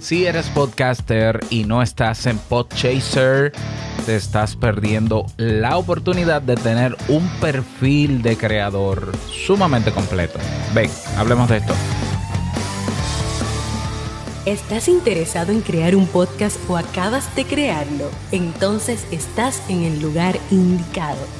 Si eres podcaster y no estás en Podchaser, te estás perdiendo la oportunidad de tener un perfil de creador sumamente completo. Ven, hablemos de esto. ¿Estás interesado en crear un podcast o acabas de crearlo? Entonces estás en el lugar indicado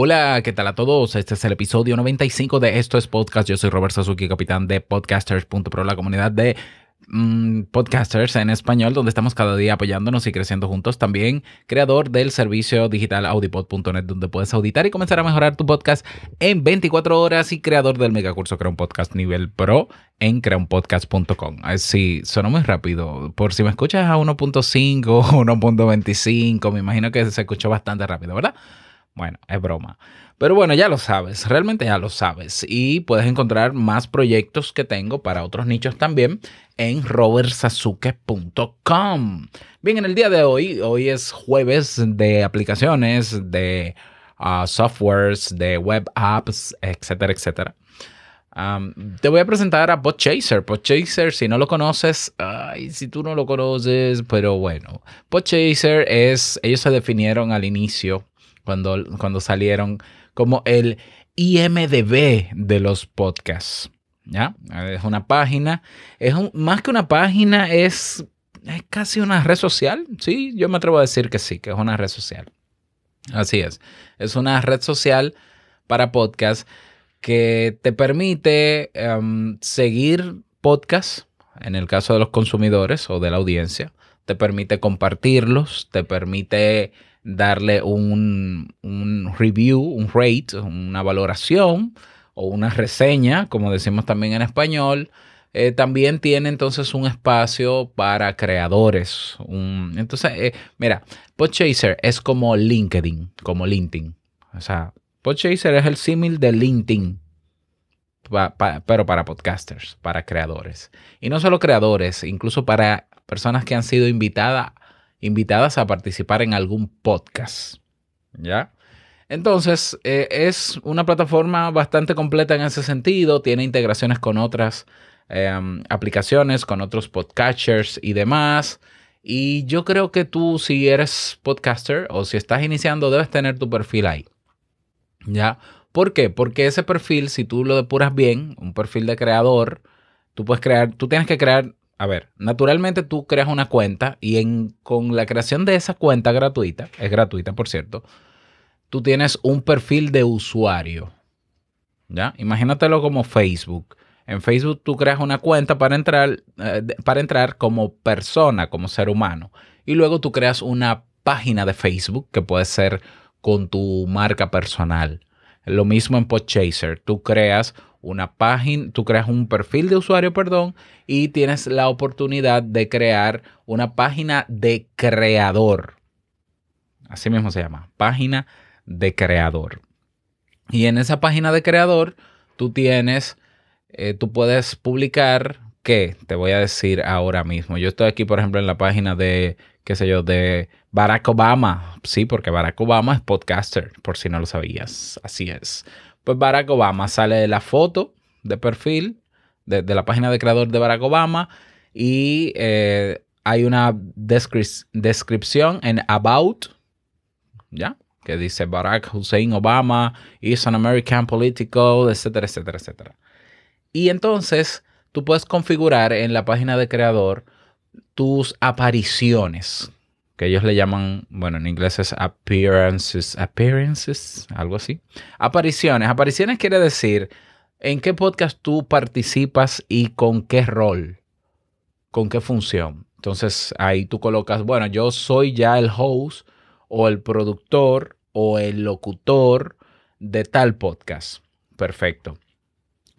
Hola, ¿qué tal a todos? Este es el episodio 95 de Esto es Podcast. Yo soy Robert Sasuki, capitán de podcasters.pro, la comunidad de mm, podcasters en español, donde estamos cada día apoyándonos y creciendo juntos. También creador del servicio digital audipod.net, donde puedes auditar y comenzar a mejorar tu podcast en 24 horas y creador del megacurso Crea un Podcast Nivel Pro en creaunpodcast.com. Así, sonó muy rápido. Por si me escuchas a 1.5 o 1.25, me imagino que se escuchó bastante rápido, ¿verdad? Bueno, es broma. Pero bueno, ya lo sabes, realmente ya lo sabes. Y puedes encontrar más proyectos que tengo para otros nichos también en robertsazuke.com. Bien, en el día de hoy, hoy es jueves de aplicaciones, de uh, softwares, de web apps, etcétera, etcétera. Te voy a presentar a Podchaser. Podchaser, si no lo conoces, ay, si tú no lo conoces, pero bueno, Podchaser es, ellos se definieron al inicio cuando, cuando salieron como el IMDB de los podcasts. ¿Ya? Es una página, es más que una página, es, es casi una red social. Sí, yo me atrevo a decir que sí, que es una red social. Así es. Es una red social para podcasts que te permite em, seguir podcasts, en el caso de los consumidores o de la audiencia, te permite compartirlos, te permite darle un, review, un rate, una valoración o una reseña, como decimos también en español. Eh, también tiene entonces un espacio para creadores. entonces, eh, mira, Podchaser es como LinkedIn, como LinkedIn. O sea, Podchaser es el símil de LinkedIn, pero para podcasters, para creadores. Y no solo creadores, incluso para personas que han sido invitadas invitadas a participar en algún podcast. ¿Ya? Entonces, eh, es una plataforma bastante completa en ese sentido, tiene integraciones con otras em, aplicaciones, con otros podcatchers y demás. Y yo creo que tú, si eres podcaster o si estás iniciando, debes tener tu perfil ahí. ¿Ya? ¿Por qué? Porque ese perfil, si tú lo depuras bien, un perfil de creador, tú puedes crear, tú tienes que crear a ver, naturalmente tú creas una cuenta y en, con la creación de esa cuenta gratuita, es gratuita por cierto, tú tienes un perfil de usuario. ¿Ya? Imagínatelo como Facebook. En Facebook tú creas una cuenta para entrar, eh, para entrar como persona, como ser humano. Y luego tú creas una página de Facebook que puede ser con tu marca personal. Lo mismo en Podchaser. Tú creas una página, tú creas un perfil de usuario, perdón, y tienes la oportunidad de crear una página de creador. Así mismo se llama, página de creador. Y en esa página de creador, tú tienes, eh, tú puedes publicar, ¿qué? Te voy a decir ahora mismo. Yo estoy aquí, por ejemplo, en la página de, qué sé yo, de Barack Obama. Sí, porque Barack Obama es podcaster, por si no lo sabías. Así es pues Barack Obama sale de la foto de perfil de, la página de creador de Barack Obama y eh, hay una descripción en About, ¿ya? Que dice Barack Hussein Obama is an American political, etcétera, etcétera, etcétera. Y entonces tú puedes configurar en la página de creador tus apariciones que ellos le llaman, bueno, en inglés es appearances, appearances, algo así. Apariciones. Apariciones quiere decir en qué podcast tú participas y con qué rol, con qué función. Entonces ahí tú colocas, bueno, yo soy ya el host o el productor o el locutor de tal podcast. Perfecto.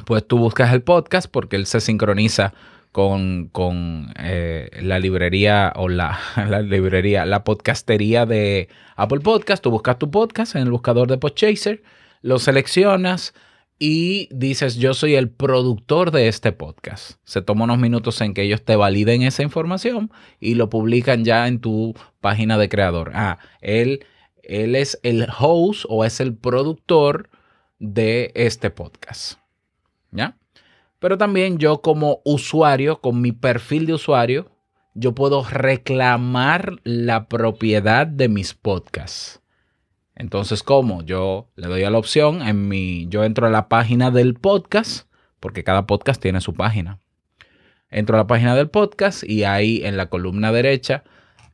Pues tú buscas el podcast porque él se sincroniza con, con eh, la librería o la, librería, la podcastería de Apple Podcast. Tú buscas tu podcast en el buscador de Podchaser, lo seleccionas y dices yo soy el productor de este podcast. Se toma unos minutos en que ellos te validen esa información y lo publican ya en tu página de creador. Ah, él, él es el host o es el productor de este podcast. ¿Ya? Pero también yo como usuario, con mi perfil de usuario, yo puedo reclamar la propiedad de mis podcasts. Entonces, ¿cómo? Yo le doy a la opción en mi, yo entro a la página del podcast, porque cada podcast tiene su página. Entro a la página del podcast y ahí en la columna derecha,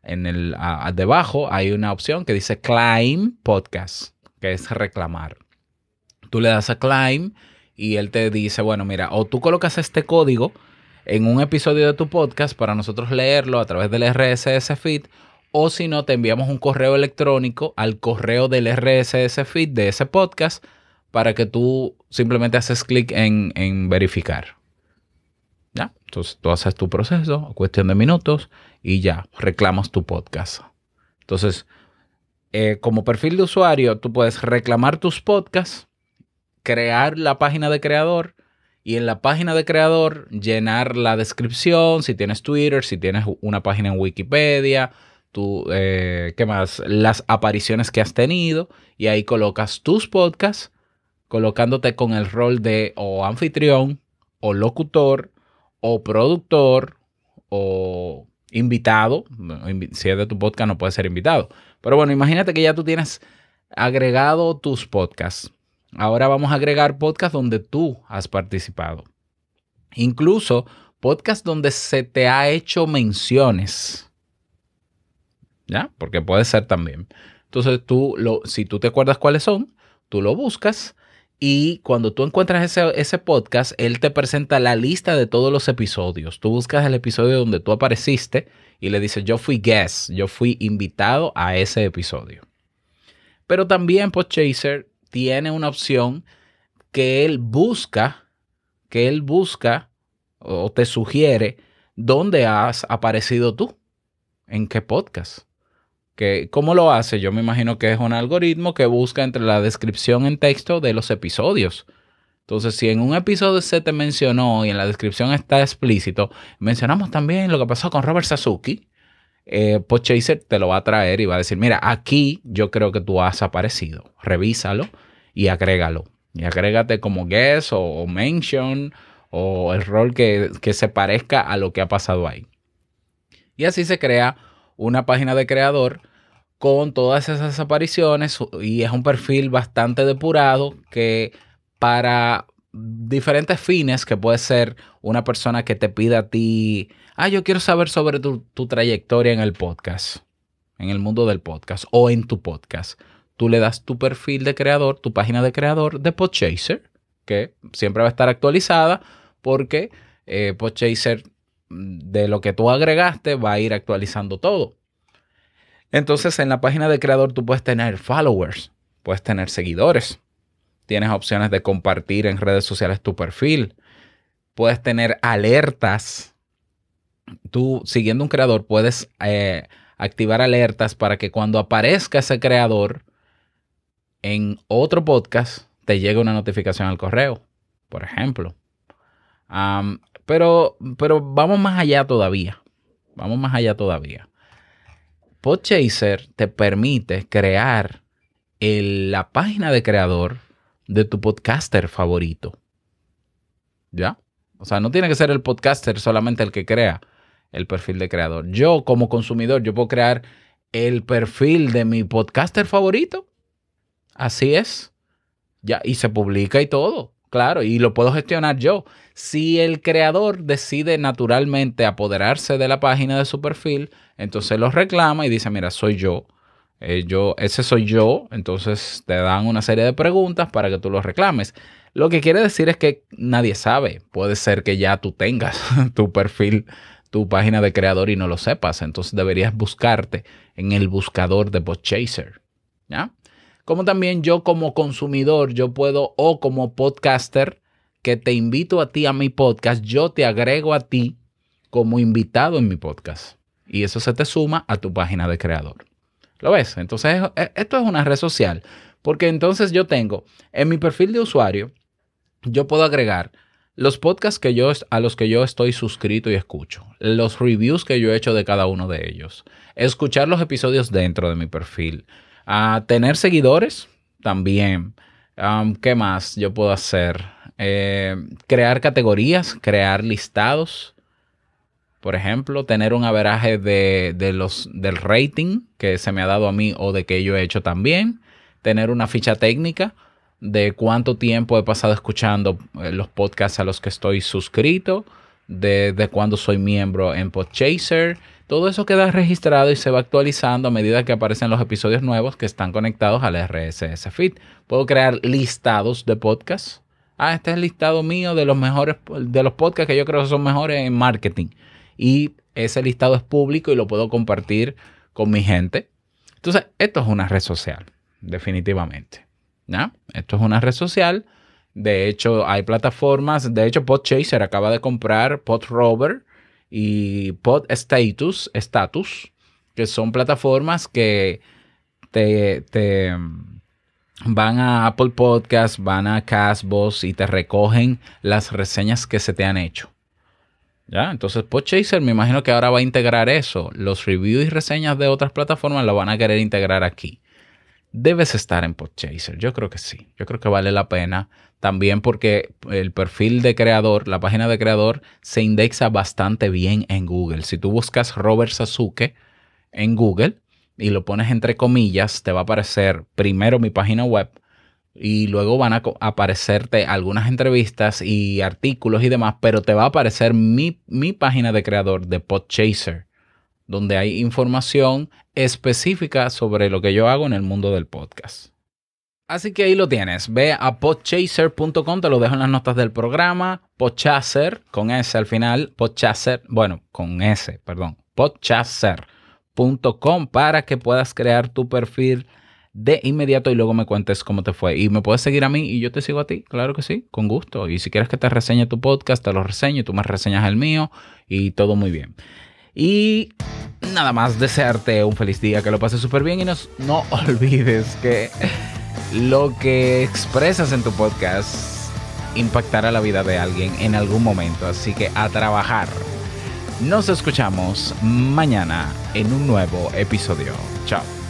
en el debajo, hay una opción que dice Claim Podcast, que es reclamar. Tú le das a Claim y él te dice, bueno, mira, o tú colocas este código en un episodio de tu podcast para nosotros leerlo a través del RSS feed, o si no, te enviamos un correo electrónico al correo del RSS feed de ese podcast para que tú simplemente haces clic en, verificar. ¿Ya? Entonces tú haces tu proceso, cuestión de minutos, y ya, reclamas tu podcast. Entonces, eh, como perfil de usuario, tú puedes reclamar tus podcasts crear la página de creador y en la página de creador llenar la descripción, si tienes Twitter, si tienes una página en Wikipedia, tú, eh, ¿qué más? Las apariciones que has tenido y ahí colocas tus podcasts colocándote con el rol de o anfitrión o locutor o productor o invitado. Si es de tu podcast no puede ser invitado. Pero bueno, imagínate que ya tú tienes agregado tus podcasts Ahora vamos a agregar podcast donde tú has participado. Incluso podcast donde se te ha hecho menciones. ¿Ya? Porque puede ser también. Entonces tú, lo, si tú te acuerdas cuáles son, tú lo buscas y cuando tú encuentras ese, ese, podcast, él te presenta la lista de todos los episodios. Tú buscas el episodio donde tú apareciste y le dices, yo fui guest, yo fui invitado a ese episodio. Pero también Podchaser tiene una opción que él busca, que él busca o te sugiere dónde has aparecido tú, en qué podcast. Que, ¿Cómo lo hace? Yo me imagino que es un algoritmo que busca entre la descripción en texto de los episodios. Entonces, si en un episodio se te mencionó y en la descripción está explícito, mencionamos también lo que pasó con Robert Sasuki, eh, Podchaser te lo va a traer y va a decir, mira, aquí yo creo que tú has aparecido, revísalo y agrégalo. Y agrégate como guest o, mention o el rol que, que se parezca a lo que ha pasado ahí. Y así se crea una página de creador con todas esas apariciones y es un perfil bastante depurado que para diferentes fines, que puede ser una persona que te pida a ti, ah, yo quiero saber sobre tu, tu trayectoria en el podcast, en el mundo del podcast o en tu podcast tú le das tu perfil de creador, tu página de creador de Podchaser, que siempre va a estar actualizada porque eh, Podchaser mm, de lo que tú agregaste va a ir actualizando todo. Entonces en la página de creador tú puedes tener followers, puedes tener seguidores, tienes opciones de compartir en redes sociales tu perfil, puedes tener alertas. Tú siguiendo un creador puedes eh, activar alertas para que cuando aparezca ese creador, en otro podcast te llega una notificación al correo, por ejemplo. pero, pero vamos más allá todavía. Vamos más allá todavía. Podchaser te permite crear la página de creador de tu podcaster favorito. ¿Ya? O sea, no tiene que ser el podcaster solamente el que crea el perfil de creador. Yo como consumidor, yo puedo crear el perfil de mi podcaster favorito Así es. Ya, y se publica y todo, claro, y lo puedo gestionar yo. Si el creador decide naturalmente apoderarse de la página de su perfil, entonces lo reclama y dice, mira, soy yo. Eh, yo, ese soy yo, entonces te dan una serie de preguntas para que tú lo reclames. Lo que quiere decir es que nadie sabe. Puede ser que ya tú tengas tu perfil, tu página de creador y no lo sepas. Entonces deberías buscarte en el buscador de Podchaser. ¿Ya? Como también yo como consumidor, yo puedo, o como podcaster, que te invito a ti a mi podcast, yo te agrego a ti como invitado en mi podcast. Y eso se te suma a tu página de creador. ¿Lo ves? Entonces, esto es una red social. Porque entonces yo tengo en mi perfil de usuario, yo puedo agregar los podcasts que yo, a los que yo estoy suscrito y escucho, los reviews que yo he hecho de cada uno de ellos, escuchar los episodios dentro de mi perfil, a tener seguidores también. ¿Qué más yo puedo hacer? Eh, crear categorías, crear listados. Por ejemplo, tener un averaje de, de, los, del rating que se me ha dado a mí o de que yo he hecho también. Tener una ficha técnica de cuánto tiempo he pasado escuchando eh, los podcasts a los que estoy suscrito, de, de cuándo soy miembro en Podchaser. Todo eso queda registrado y se va actualizando a medida que aparecen los episodios nuevos que están conectados al RSS Feed. Puedo crear listados de podcasts. Ah, este es el listado mío de los mejores, de los podcasts que yo creo que son mejores en marketing. Y ese listado es público y lo puedo compartir con mi gente. Entonces, esto es una red social, definitivamente. Esto es una red social. De hecho, hay plataformas. De hecho, Podchaser acaba de comprar PodRover y PodStatus, Status, que son plataformas que te, te van a Apple Podcasts, van a Castbox y te recogen las reseñas que se te han hecho. ¿Ya? Entonces, Podchaser me imagino que ahora va a integrar eso. Los reviews y reseñas de otras plataformas lo van a querer integrar aquí debes estar en Podchaser. Yo creo que sí. Yo creo que vale la pena. También porque el perfil de creador, la página de creador, se indexa bastante bien en Google. Si tú buscas Robert Sasuke en Google y lo pones entre comillas, te va a aparecer primero mi página web y luego van a aparecerte algunas entrevistas y artículos y demás, pero te va a aparecer mi, mi página de creador de Podchaser donde hay información específica sobre lo que yo hago en el mundo del podcast. Así que ahí lo tienes. Ve a podchaser.com, te lo dejo en las notas del programa. Podchaser, con S al final. Podchaser, bueno, con S, perdón. Podchaser.com para que puedas crear tu perfil de inmediato y luego me cuentes cómo te fue. Y me puedes seguir a mí y yo te sigo a ti, claro que sí, con gusto. Y si quieres que te reseñe tu podcast, te lo reseño tú me reseñas el mío y todo muy bien. Y nada más desearte un feliz día, que lo pases súper bien y no olvides que lo que expresas en tu podcast impactará la vida de alguien en algún momento. Así que a trabajar. Nos escuchamos mañana en un nuevo episodio. Chao.